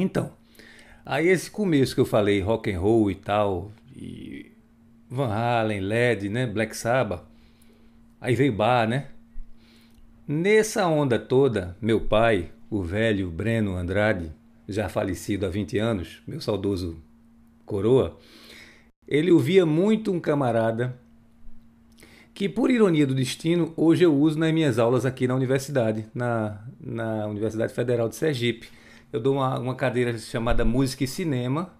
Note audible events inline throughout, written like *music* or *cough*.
Então, aí esse começo que eu falei, rock and roll e tal, e Van Halen, Led, né, Black Sabbath, aí veio Bar, né? Nessa onda toda, meu pai, o velho Breno Andrade, já falecido há 20 anos, meu saudoso coroa, ele ouvia muito um camarada que, por ironia do destino, hoje eu uso nas minhas aulas aqui na universidade, na, na Universidade Federal de Sergipe. Eu dou uma, uma cadeira chamada Música e Cinema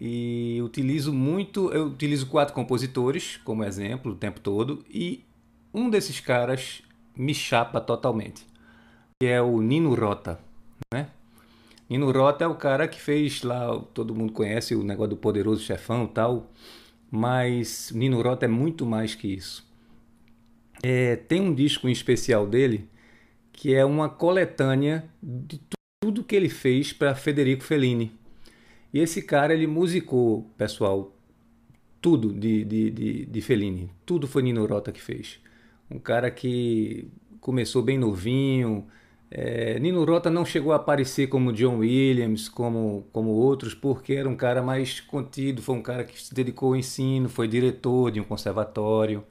e utilizo muito, eu utilizo quatro compositores como exemplo o tempo todo e um desses caras me chapa totalmente, que é o Nino Rota, né? Nino Rota é o cara que fez lá, todo mundo conhece o negócio do Poderoso Chefão e tal, mas Nino Rota é muito mais que isso. É, tem um disco em especial dele que é uma coletânea de tudo que ele fez para Federico Fellini. E esse cara, ele musicou, pessoal, tudo de, de, de, de Fellini. Tudo foi Nino Rota que fez. Um cara que começou bem novinho, é, Nino Rota não chegou a aparecer como John Williams, como, como outros, porque era um cara mais contido, foi um cara que se dedicou ao ensino, foi diretor de um conservatório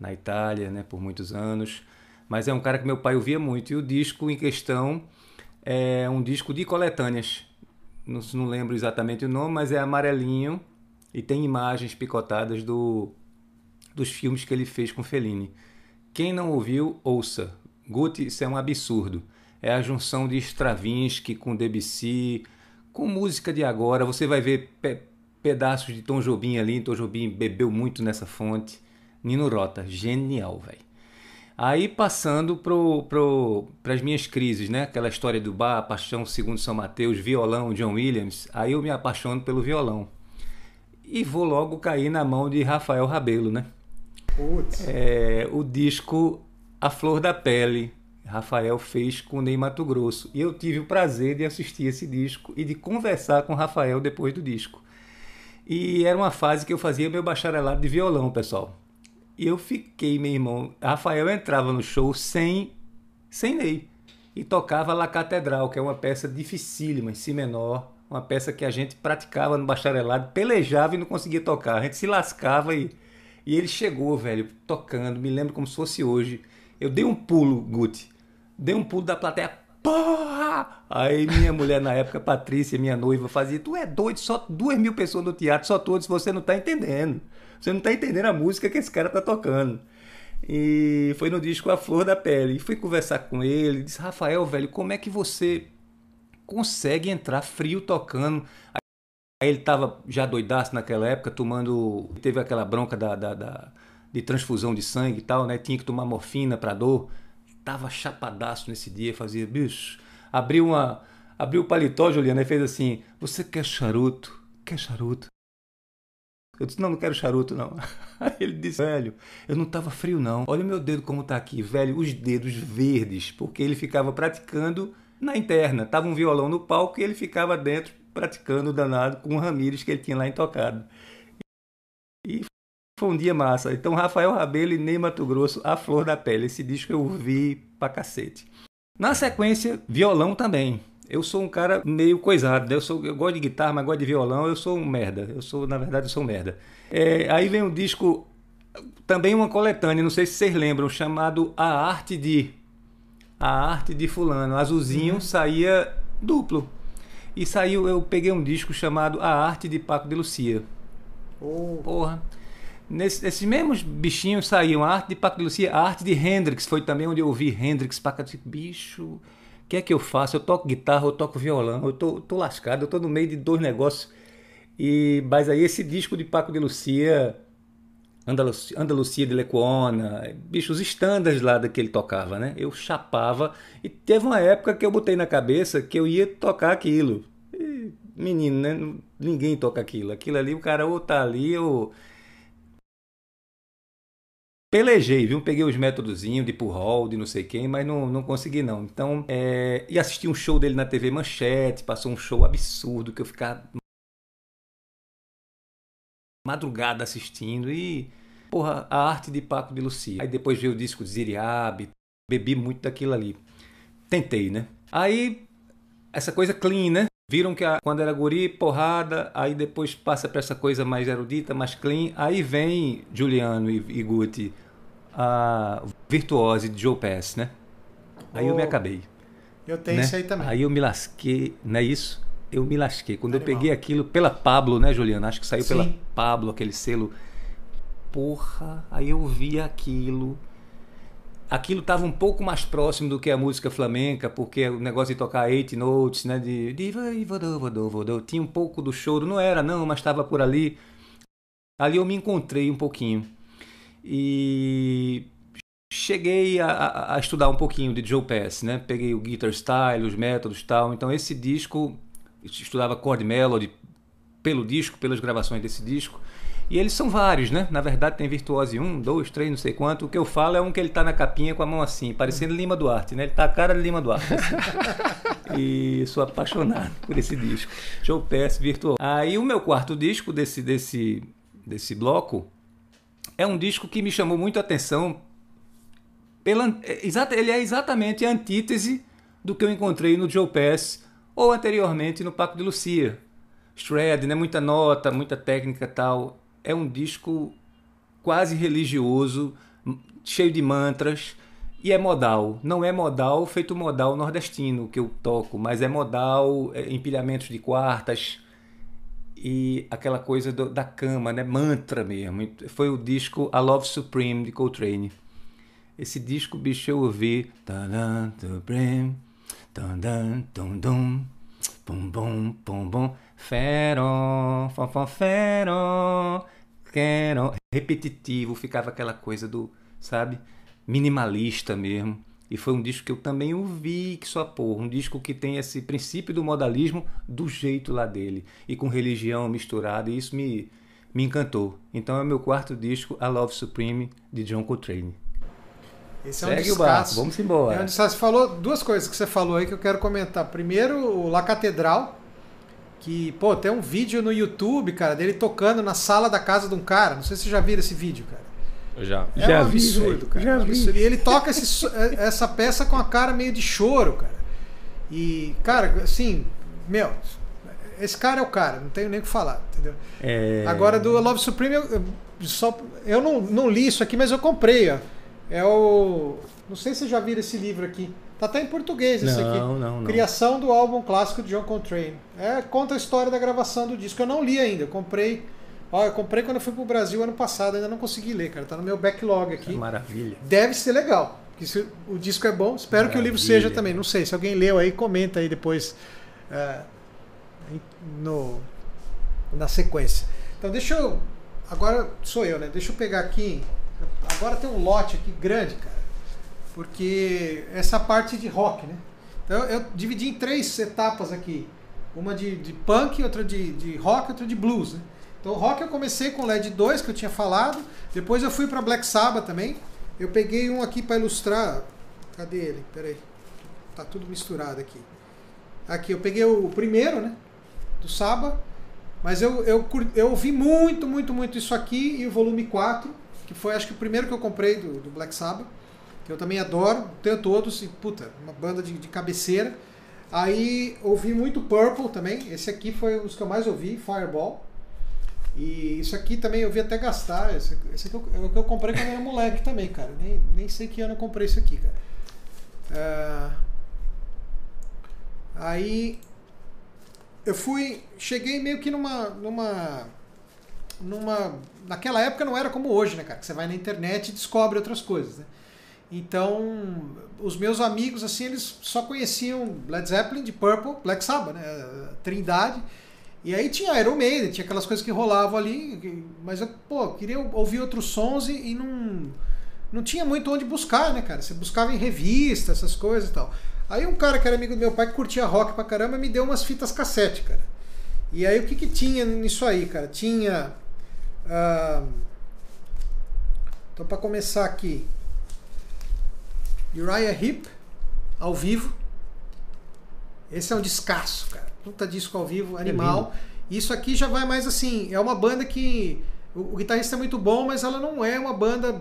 na Itália né, por muitos anos. Mas é um cara que meu pai ouvia muito. E o disco em questão é um disco de coletâneas. Não, não lembro exatamente o nome, mas é amarelinho e tem imagens picotadas do, dos filmes que ele fez com Fellini. Quem não ouviu, ouça. Guti, isso é um absurdo é a junção de Stravinsky com Debussy, com música de agora. Você vai ver pe pedaços de Tom Jobim ali. Tom Jobim bebeu muito nessa fonte. Nino Rota, genial, velho. Aí passando para as minhas crises, né? Aquela história do bar, paixão segundo São Mateus, violão, John Williams. Aí eu me apaixono pelo violão. E vou logo cair na mão de Rafael Rabelo, né? Putz. É, o disco A Flor da Pele, Rafael fez com Ney Mato Grosso. E eu tive o prazer de assistir esse disco e de conversar com Rafael depois do disco. E era uma fase que eu fazia meu bacharelado de violão, pessoal. E eu fiquei, meu irmão. Rafael entrava no show sem, sem Ney. E tocava La Catedral, que é uma peça dificílima, em si menor. Uma peça que a gente praticava no bacharelado, pelejava e não conseguia tocar. A gente se lascava e, e ele chegou, velho, tocando. Me lembro como se fosse hoje. Eu dei um pulo, Guti dei um pulo da plateia, porra! Aí minha mulher na época, Patrícia, minha noiva, fazia, tu é doido, só duas mil pessoas no teatro, só todos, você não tá entendendo. Você não tá entendendo a música que esse cara tá tocando. E foi no disco A Flor da Pele. E fui conversar com ele, disse, Rafael, velho, como é que você consegue entrar frio tocando? Aí ele tava já doidaço naquela época, tomando. Teve aquela bronca da, da, da de transfusão de sangue e tal, né? Tinha que tomar morfina para dor tava chapadaço nesse dia, fazia, bicho, abriu uma, abriu o paletó, Juliana, e fez assim, você quer charuto? Quer charuto? Eu disse, não, não quero charuto, não. *laughs* Aí ele disse, velho, eu não tava frio, não. Olha o meu dedo como tá aqui, velho, os dedos verdes, porque ele ficava praticando na interna. Tava um violão no palco e ele ficava dentro praticando danado com o Ramires que ele tinha lá intocado. Foi um dia massa. Então, Rafael Rabelo e Ney Mato Grosso, A Flor da Pele. Esse disco eu vi pra cacete. Na sequência, violão também. Eu sou um cara meio coisado, né? eu, sou, eu gosto de guitarra, mas gosto de violão, eu sou um merda. Eu sou, na verdade, eu sou um merda. É, aí vem um disco, também uma coletânea, não sei se vocês lembram, chamado A Arte de. A Arte de Fulano. Azulzinho uhum. saía duplo. E saiu, eu peguei um disco chamado A Arte de Paco de Lucia. Oh. Porra. Nesse, mesmos bichinhos saíam a arte de Paco de Lucia, a arte de Hendrix, foi também onde eu ouvi Hendrix, Paco de bicho, o que é que eu faço? Eu toco guitarra, eu toco violão, eu tô, tô lascado, eu tô no meio de dois negócios. E, mas aí esse disco de Paco de Lucia, Andalucia, Andalucia de Lecuona, bichos estándares lá que ele tocava, né? Eu chapava e teve uma época que eu botei na cabeça que eu ia tocar aquilo. E, menino, né? Ninguém toca aquilo. Aquilo ali, o cara ou tá ali ou pelejei, viu? Peguei os métodozinhos de pull de não sei quem, mas não, não consegui não. Então, é... e assisti um show dele na TV Manchete, passou um show absurdo que eu ficava madrugada assistindo e porra, a arte de Paco de Lucia. Aí depois veio o disco de Ziriabe, bebi muito daquilo ali. Tentei, né? Aí essa coisa clean, né? Viram que a, quando era guri, porrada, aí depois passa para essa coisa mais erudita, mais clean. Aí vem Juliano e, e Guti, a virtuose de Joe Pass, né? Aí oh, eu me acabei. Eu tenho né? isso aí também. Aí eu me lasquei, não é isso? Eu me lasquei. Quando Animal. eu peguei aquilo pela Pablo, né, Juliano? Acho que saiu Sim. pela Pablo, aquele selo. Porra, aí eu vi aquilo aquilo estava um pouco mais próximo do que a música flamenca, porque o negócio de tocar eight notes, né, de, de tinha um pouco do choro, não era não, mas estava por ali. Ali eu me encontrei um pouquinho e cheguei a, a, estudar um pouquinho de Joe Pass, né? Peguei o guitar style, os métodos tal. Então esse disco estudava chord melody pelo disco, pelas gravações desse disco. E eles são vários, né? Na verdade tem Virtuose 1, 2, 3, não sei quanto. O que eu falo é um que ele tá na capinha com a mão assim, parecendo Lima Duarte, né? Ele tá a cara de Lima Duarte. Assim. *laughs* e sou apaixonado por esse disco. Show Pass Virtuoso. Aí o meu quarto disco desse, desse, desse bloco é um disco que me chamou muito a atenção. Pela, é, ele é exatamente a antítese do que eu encontrei no Joe Pass ou anteriormente no Paco de Lucia. Shred, né? Muita nota, muita técnica tal é um disco quase religioso, cheio de mantras. E é modal. Não é modal feito modal nordestino que eu toco, mas é modal, é, empilhamentos de quartas e aquela coisa do, da cama, né? Mantra mesmo. Foi o disco A Love Supreme de Coltrane. Esse disco, bicho, eu ouvi. Repetitivo, ficava aquela coisa do, sabe, minimalista mesmo. E foi um disco que eu também ouvi, que só porra, um disco que tem esse princípio do modalismo do jeito lá dele. E com religião misturada, e isso me, me encantou. Então é o meu quarto disco, A Love Supreme, de John Coltrane. Esse é um Segue o barco, vamos embora. É um Você falou duas coisas que você falou aí que eu quero comentar. Primeiro, o La Catedral, que, pô, tem um vídeo no YouTube, cara, dele tocando na sala da casa de um cara. Não sei se você já viram esse vídeo, cara. Eu já. É já um vi, absurdo, cara. Já vi. E ele toca esse, é, essa peça com a cara meio de choro, cara. E, cara, assim, meu, esse cara é o cara, não tenho nem o que falar, entendeu? É... Agora do Love Supreme, eu, só, eu não, não li isso aqui, mas eu comprei, ó. É o. Não sei se vocês já viram esse livro aqui. Tá até em português esse não, aqui. Não, não. Criação do álbum clássico de John Coltrane. É, conta a história da gravação do disco. Eu não li ainda, eu comprei. Ó, eu comprei quando eu fui pro Brasil ano passado, ainda não consegui ler, cara. Tá no meu backlog aqui. Que maravilha. Deve ser legal. Porque se o disco é bom, espero maravilha. que o livro seja também. Não sei, se alguém leu aí, comenta aí depois é, no, na sequência. Então deixa eu. Agora sou eu, né? Deixa eu pegar aqui. Agora tem um lote aqui grande, cara porque essa parte de rock, né? Então eu dividi em três etapas aqui. Uma de, de punk, outra de, de rock, outra de blues. Né? Então rock eu comecei com LED 2, que eu tinha falado. Depois eu fui para Black Sabbath também. Eu peguei um aqui para ilustrar. Cadê ele? Peraí. Tá tudo misturado aqui. Aqui, eu peguei o primeiro, né? Do Saba. Mas eu, eu, eu ouvi muito, muito, muito isso aqui e o volume 4, que foi acho que o primeiro que eu comprei do, do Black Sabbath que eu também adoro, tenho todos, e puta, uma banda de, de cabeceira. Aí ouvi muito Purple também, esse aqui foi um dos que eu mais ouvi, Fireball. E isso aqui também eu vi até gastar, esse, esse aqui é o que eu comprei quando eu era moleque também, cara. Nem, nem sei que ano eu comprei isso aqui, cara. Uh, aí eu fui, cheguei meio que numa, numa, numa, naquela época não era como hoje, né, cara? Que você vai na internet e descobre outras coisas, né? Então, os meus amigos, assim, eles só conheciam Led Zeppelin, de Purple, Black Sabbath, né? Trindade. E aí tinha Iron Maiden, tinha aquelas coisas que rolavam ali, mas eu, pô, queria ouvir outros sons e, e não, não tinha muito onde buscar, né, cara? Você buscava em revista, essas coisas e tal. Aí um cara que era amigo do meu pai, que curtia rock pra caramba, me deu umas fitas cassete, cara. E aí o que que tinha nisso aí, cara? Tinha... Uh... Então, para começar aqui, Uriah Heep, ao vivo. Esse é um descasso, cara. Puta disco ao vivo, animal. É Isso aqui já vai mais assim, é uma banda que o, o, guitarrista é muito bom, mas ela não é uma banda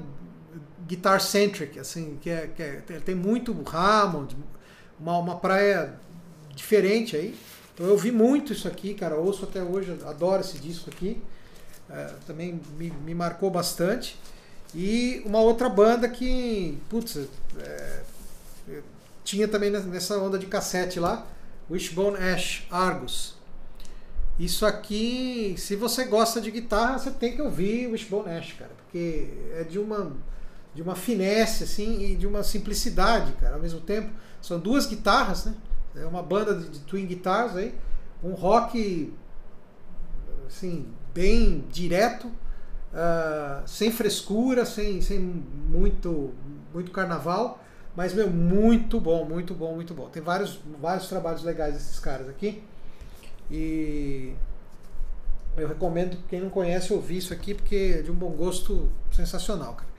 guitar centric, assim, que, é, que é, tem muito Hammond, uma, uma praia diferente aí. Então eu ouvi muito isso aqui, cara, ouço até hoje, adoro esse disco aqui. É, também me, me, marcou bastante. E uma outra banda que, putz, é, tinha também nessa onda de cassete lá, Wishbone Ash, Argus. Isso aqui, se você gosta de guitarra, você tem que ouvir Wishbone Ash, cara, porque é de uma de uma finesse assim e de uma simplicidade, cara, ao mesmo tempo. São duas guitarras, né? É uma banda de, de twin guitars aí, um rock assim, bem direto, uh, sem frescura, sem, sem muito muito carnaval, mas meu, muito bom, muito bom, muito bom. Tem vários vários trabalhos legais desses caras aqui. E eu recomendo quem não conhece ouvir isso aqui porque é de um bom gosto sensacional, cara.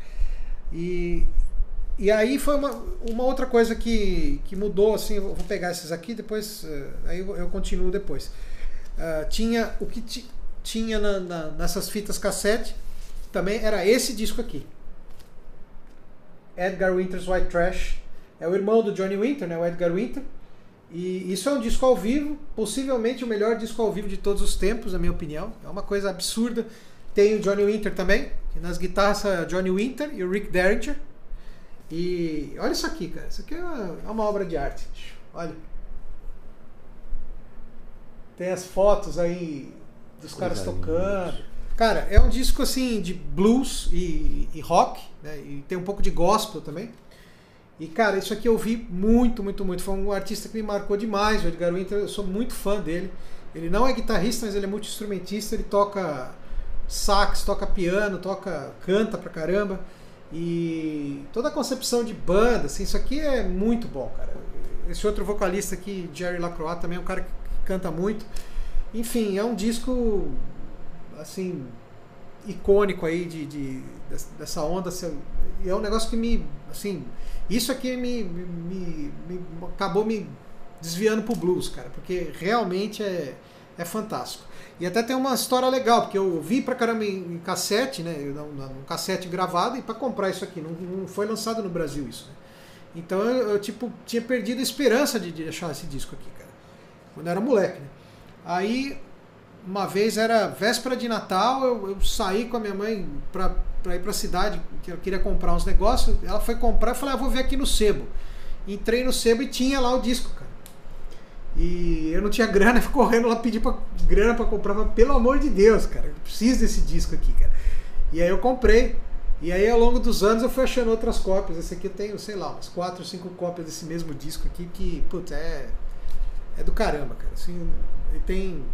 E, e aí foi uma, uma outra coisa que, que mudou, assim, vou pegar esses aqui, depois uh, aí eu, eu, continuo depois. Uh, tinha o que tinha na, na, nessas fitas cassete também era esse disco aqui. Edgar Winter's White Trash. É o irmão do Johnny Winter, né, o Edgar Winter. E isso é um disco ao vivo, possivelmente o melhor disco ao vivo de todos os tempos, na minha opinião. É uma coisa absurda. Tem o Johnny Winter também, que nas guitarras é Johnny Winter e o Rick Derringer. E olha isso aqui, cara. Isso aqui é uma, é uma obra de arte. Olha. Tem as fotos aí dos caras tocando. Cara, é um disco assim de blues e, e rock, né? E tem um pouco de gospel também. E, cara, isso aqui eu vi muito, muito, muito. Foi um artista que me marcou demais, o Edgar Winter. Eu sou muito fã dele. Ele não é guitarrista, mas ele é muito instrumentista. Ele toca sax, toca piano, toca, canta pra caramba. E toda a concepção de banda, assim, isso aqui é muito bom, cara. Esse outro vocalista aqui, Jerry Lacroix, também é um cara que canta muito. Enfim, é um disco, assim, icônico aí de, de dessa onda. Assim, é um negócio que me, assim, isso aqui me, me, me, acabou me desviando pro blues, cara, porque realmente é, é fantástico. E até tem uma história legal, porque eu vi pra caramba em, em cassete, né? Um cassete gravado, e para comprar isso aqui, não, não, foi lançado no Brasil isso. Né? Então eu, eu, tipo, tinha perdido a esperança de, de achar esse disco aqui, cara. Quando eu era moleque, né? Aí, uma vez era véspera de Natal, eu, eu saí com a minha mãe para ir para a cidade, que eu queria comprar uns negócios. Ela foi comprar, eu falei, ah, vou ver aqui no sebo. Entrei no sebo e tinha lá o disco, cara. E eu não tinha *laughs* grana, fui correndo lá pedir pra, grana para comprar, mas pelo amor de Deus, cara, eu preciso desse disco aqui, cara. E aí eu comprei. E aí ao longo dos anos eu fui achando outras cópias. Esse aqui eu tenho, sei lá, umas 4 ou 5 cópias desse mesmo disco aqui, que, putz, é, é do caramba, cara. Assim, ele tem.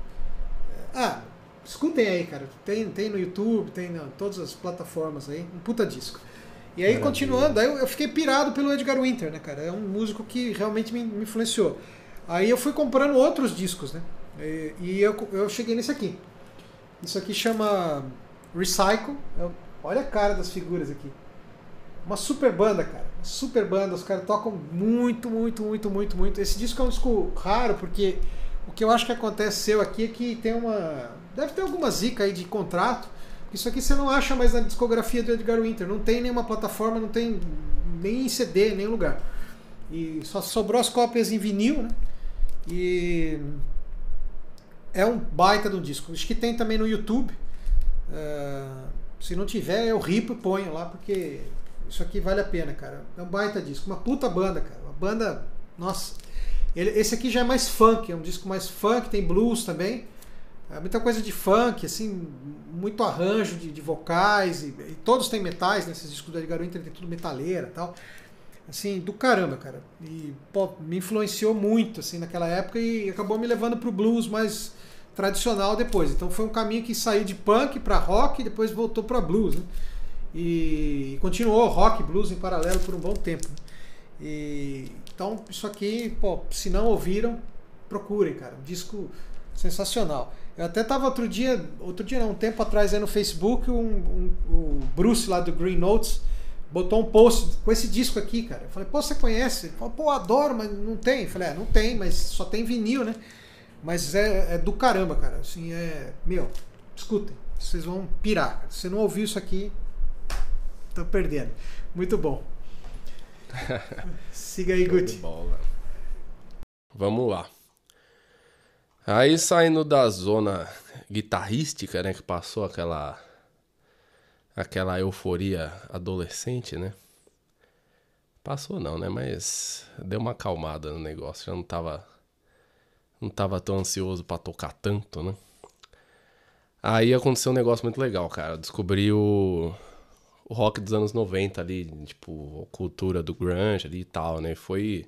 Ah, Escutem aí, cara. Tem, tem no YouTube, tem em todas as plataformas aí. Um puta disco. E aí, Maravilha. continuando, aí eu, eu, fiquei pirado pelo Edgar Winter, né, cara? É um músico que realmente me, me influenciou. Aí eu fui comprando outros discos, né? E, e eu, eu cheguei nesse aqui. Isso aqui chama Recycle. Eu, olha a cara das figuras aqui. Uma super banda, cara. Super banda. Os caras tocam muito, muito, muito, muito, muito. Esse disco é um disco raro, porque o que eu acho que aconteceu aqui é que tem uma Deve ter alguma zica aí de contrato. Isso aqui você não acha mais na discografia do Edgar Winter. Não tem nenhuma plataforma, não tem nem em CD, nem lugar. E só sobrou as cópias em vinil, né? E é um baita do disco. Acho que tem também no YouTube. Uh, se não tiver, eu ripo e ponho lá, porque isso aqui vale a pena, cara. É um baita disco. Uma puta banda, cara. Uma banda. Nossa. Ele, esse aqui já é mais funk, é um disco mais funk, tem blues também. É muita coisa de funk, assim, muito arranjo de, de vocais, e, e, todos têm metais nesses né? discos do Edgar Winter, tem tudo metaleira e tal. Assim, do caramba, cara. E pô, me influenciou muito, assim, naquela época e acabou me levando pro blues mais tradicional depois. Então foi um caminho que saiu de punk para rock e depois voltou para blues, né? E continuou rock blues em paralelo por um bom tempo. Né? E, então, isso aqui, pô, se não ouviram, procurem, cara. Um disco sensacional. Eu até tava outro dia, outro dia não, um tempo atrás aí no Facebook, um, um, o Bruce lá do Green Notes botou um post com esse disco aqui, cara. Eu falei, pô, você conhece? Ele falou, pô, adoro, mas não tem. Eu falei, é, não tem, mas só tem vinil, né? Mas é, é do caramba, cara. Assim, é. Meu, escutem, vocês vão pirar. Se você não ouviu isso aqui, tô perdendo. Muito bom. *laughs* Siga aí, Guti. Vamos lá. Aí saindo da zona guitarrística, né, que passou aquela aquela euforia adolescente, né? Passou não, né? Mas deu uma acalmada no negócio. Já não tava. Não tava tão ansioso para tocar tanto, né? Aí aconteceu um negócio muito legal, cara. descobri o, o rock dos anos 90 ali, tipo, a cultura do grunge ali e tal, né? Foi.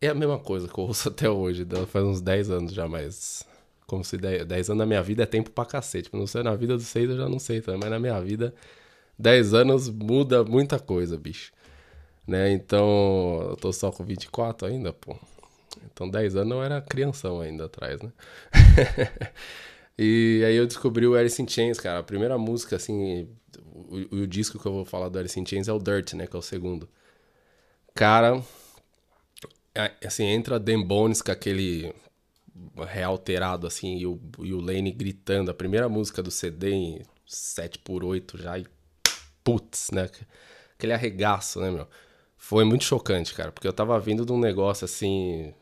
É a mesma coisa que eu ouço *laughs* até hoje, faz uns 10 anos já, mas. Como se 10, 10 anos na minha vida é tempo pra cacete. Tipo, não sei, na vida dos 6 eu já não sei mas na minha vida, 10 anos muda muita coisa, bicho né? Então, eu tô só com 24 ainda, pô. Então, 10 anos eu era crianção ainda atrás, né? *laughs* e aí eu descobri o Alice in Chains, cara. A primeira música, assim, o, o, disco que eu vou falar do Alice in Chains é o Dirt, né? Que é o segundo. Cara, assim, entra Dan Bones com aquele realterado, assim, e o, e o Lane gritando. A primeira música do CD em 7x8 já e putz, né? Aquele arregaço, né, meu? Foi muito chocante, cara, porque eu tava vindo de um negócio assim.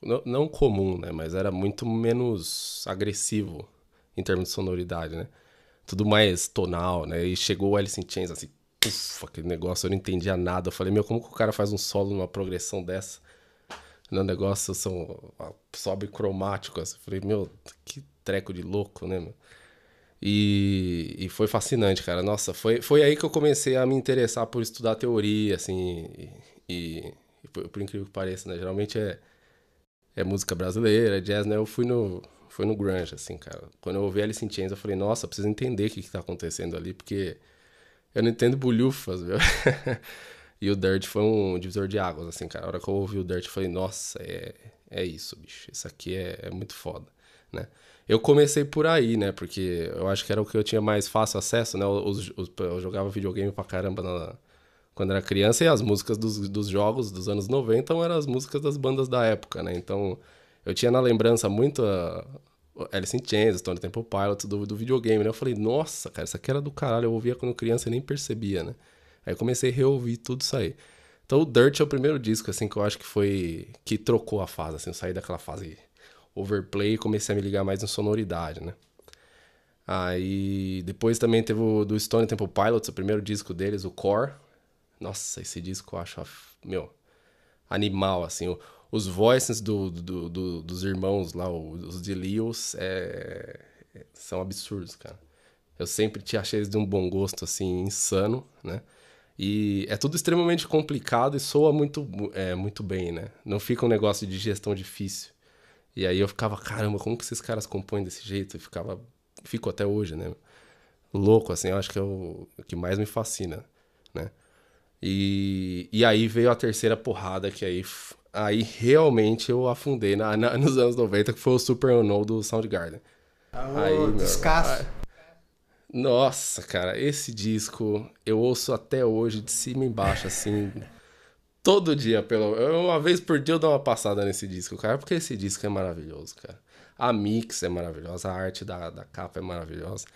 Não, não comum, né? Mas era muito menos agressivo em termos de sonoridade, né? Tudo mais tonal, né? E chegou o Alice in Chains assim, puf, aquele negócio, eu não entendia nada. Eu falei, meu, como que o cara faz um solo numa progressão dessa? No negócio são, sobe cromático. Assim. Eu falei, meu, que treco de louco, né? E, e, foi fascinante, cara. Nossa, foi, foi aí que eu comecei a me interessar por estudar teoria, assim. E, e por, por, incrível que pareça, né? Geralmente é, é música brasileira, é jazz, né? Eu fui no, fui no grunge, assim, cara. Quando eu ouvi Alice in Chains, eu falei, nossa, preciso entender o que, que tá acontecendo ali, porque eu não entendo bolhufas, viu? *laughs* e o Dirt foi um divisor de águas, assim, cara. A hora que eu ouvi o Dirt, eu falei, nossa, é, é isso, bicho. Isso aqui é, é muito foda, né? Eu comecei por aí, né? Porque eu acho que era o que eu tinha mais fácil acesso, né? Os, eu jogava videogame pra caramba na, quando era criança e as músicas dos, dos jogos dos anos 90 eram as músicas das bandas da época, né? Então eu tinha na lembrança muito Alice in Chains, Stone Temple Pilots do, do videogame, né? Eu falei, nossa, cara, isso aqui era do caralho. Eu ouvia quando criança e nem percebia, né? Aí comecei a reouvir tudo isso aí. Então o Dirt é o primeiro disco, assim, que eu acho que foi... Que trocou a fase, assim. Eu saí daquela fase overplay e comecei a me ligar mais em sonoridade, né? Aí depois também teve o do Stone Temple Pilots, o primeiro disco deles, o Core. Nossa, esse disco eu acho, meu, animal, assim. Os voices do, do, do, dos irmãos lá, os de Leos, é, é, são absurdos, cara. Eu sempre te achei eles de um bom gosto, assim, insano, né? E é tudo extremamente complicado e soa muito, é, muito bem, né? Não fica um negócio de gestão difícil. E aí eu ficava, caramba, como que esses caras compõem desse jeito? E ficava, fico até hoje, né? Louco, assim, eu acho que é o, o que mais me fascina, né? E, e aí veio a terceira porrada, que aí, aí realmente eu afundei na, na nos anos 90, que foi o Super Unknown do Soundgarden. Ah, aí, meu, descasso. nossa, cara, esse disco eu ouço até hoje de cima e embaixo, assim *laughs* todo dia, pelo uma vez por dia eu dou uma passada nesse disco, cara, porque esse disco é maravilhoso, cara. A mix é maravilhosa, a arte da, da capa é maravilhosa.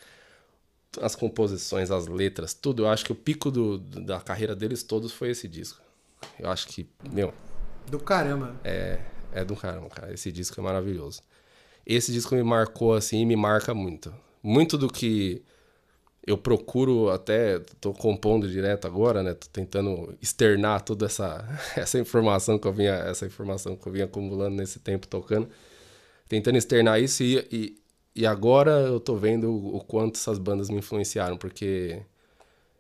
As composições, as letras, tudo. Eu acho que o pico do, da carreira deles todos foi esse disco. Eu acho que, meu. Do caramba. É, é do caramba, cara. Esse disco é maravilhoso. Esse disco me marcou assim e me marca muito. Muito do que eu procuro até, tô compondo direto agora, né? Tô tentando externar toda essa, *laughs* essa informação que eu vinha, essa informação que eu vinha acumulando nesse tempo tocando. Tentando externar isso e, e, e agora eu tô vendo o, o, quanto essas bandas me influenciaram, porque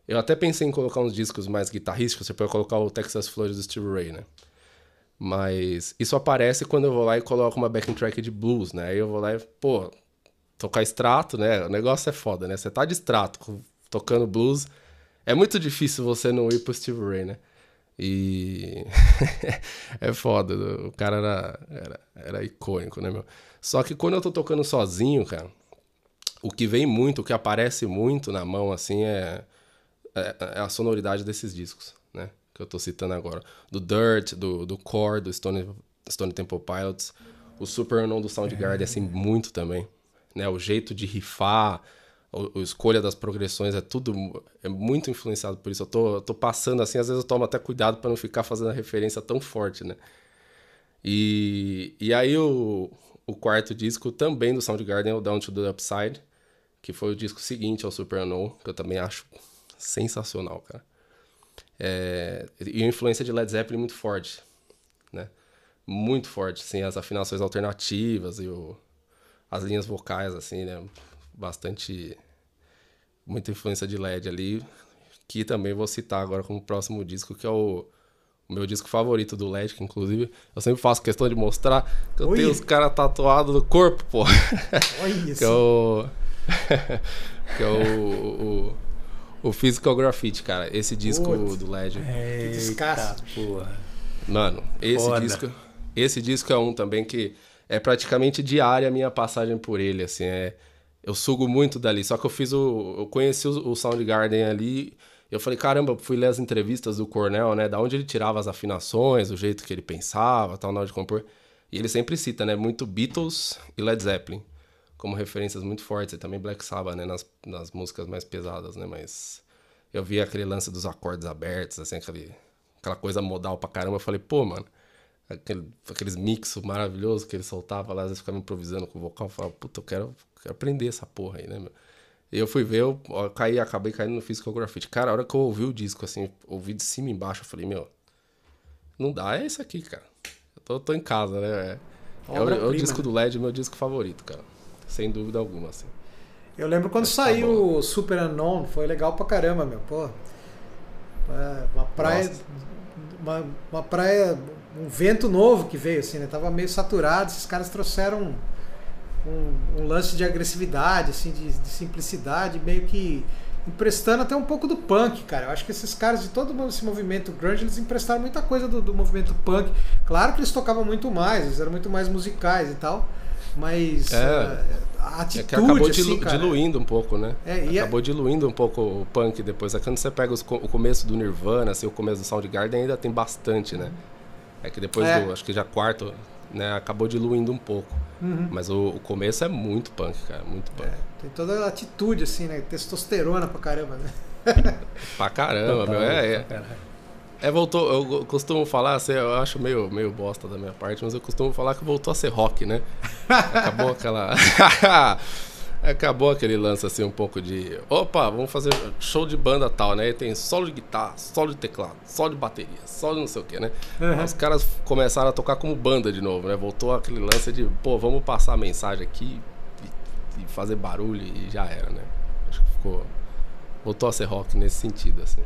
eu até pensei em colocar uns discos mais guitarrísticos, você pode colocar o Texas Flores do Steve Ray, né? Mas isso aparece quando eu vou lá e coloco uma backing track de blues, né? Aí eu vou lá e, pô, tocar extrato, né? O negócio é foda, né? Você tá de extrato tocando blues. É muito difícil você não ir pro Steve Ray, né? E *laughs* é foda, o cara era, era, era icônico, né, meu? Só que quando eu tô tocando sozinho, cara, o que vem muito, o que aparece muito na mão, assim, é, é, é a sonoridade desses discos? Que eu tô citando agora. Do Dirt, do, do Core, do Stone, Stone Temple Pilots. O Super Unknown do Soundgarden, assim, muito também né? O jeito de rifar, a, escolha das progressões é tudo é muito influenciado por isso. Eu tô, eu tô passando assim, às vezes eu tomo até cuidado para não ficar fazendo a referência tão forte, né? E, e aí o, o quarto disco também do Soundgarden é o Down to the Upside, que foi o disco seguinte ao Super Unknown, que eu também acho sensacional, cara. É, e a influência de Led Zeppelin muito forte, né? Muito forte, assim, as afinações alternativas e o, as linhas vocais, assim, né? Bastante... Muita influência de LED ali, que também vou citar agora como próximo disco, que é o meu disco favorito do LED, que inclusive eu sempre faço questão de mostrar que eu Oi. tenho os caras tatuados no corpo, pô. Olha isso. *laughs* que é o. *laughs* que é o, o, o Physical Graffiti, cara. Esse disco Putz. do LED. É, descasso. Porra. Mano, esse Foda. disco. Esse disco é um também que é praticamente diária a minha passagem por ele, assim. É, eu sugo muito dali. Só que eu fiz o. Eu conheci o, o Soundgarden ali eu falei, caramba, fui ler as entrevistas do Cornell, né? Da onde ele tirava as afinações, o jeito que ele pensava, tal, na hora de compor. E ele sempre cita, né? Muito Beatles e Led Zeppelin como referências muito fortes. E também Black Sabbath, né? Nas, nas músicas mais pesadas, né? Mas eu vi aquele lance dos acordes abertos, assim, aquele, aquela coisa modal pra caramba. Eu falei, pô, mano, aquele, aqueles mixos maravilhosos que ele soltava lá, às vezes ficava improvisando com o vocal. Eu falava, puta, eu quero, quero aprender essa porra aí, né, meu? E eu fui ver, eu, eu caí, acabei caindo no Physical Graffiti. Cara, a hora que eu ouvi o disco, assim, ouvi de cima e embaixo, eu falei, meu, não dá, é isso aqui, cara. Eu tô, tô em casa, né? É, é, o, é o, disco do LED, meu disco favorito, cara. Sem dúvida alguma, assim. Eu lembro quando tá saiu tá o Super Unknown, foi legal pra caramba, meu. Pô, é, uma praia. Uma, uma praia. Um vento novo que veio, assim, né? Tava meio saturado, esses caras trouxeram um, um lance de agressividade, assim, de, de, simplicidade, meio que emprestando até um pouco do punk, cara. Eu acho que esses caras de todo esse movimento grunge, eles emprestaram muita coisa do, do movimento punk. Claro que eles tocavam muito mais, eles eram muito mais musicais e tal, mas é, uh, a atitude, é que acabou assim, dilu diluindo um pouco, né? É, acabou é... diluindo um pouco o punk depois. É quando você pega os, o começo do Nirvana, assim, o começo do Soundgarden ainda tem bastante, né? É que depois é. do, acho que já quarto, né, acabou diluindo um pouco. Uhum. Mas o, o, começo é muito punk, cara, muito punk. É, tem toda a atitude, assim, né? Testosterona pra caramba, né? pra caramba, meu. É, é, é, voltou. Eu costumo falar, assim, eu acho meio, meio bosta da minha parte, mas eu costumo falar que voltou a ser rock, né? Acabou aquela. *laughs* acabou aquele lance assim um pouco de opa, vamos fazer show de banda tal, né? E tem solo de guitarra, solo de teclado, solo de bateria, solo de não sei o que, né? Uhum. Os caras começaram a tocar como banda de novo, né? Voltou aquele lance de, pô, vamos passar a mensagem aqui e, e fazer barulho e já era, né? Acho que ficou. Voltou a ser rock nesse sentido, assim.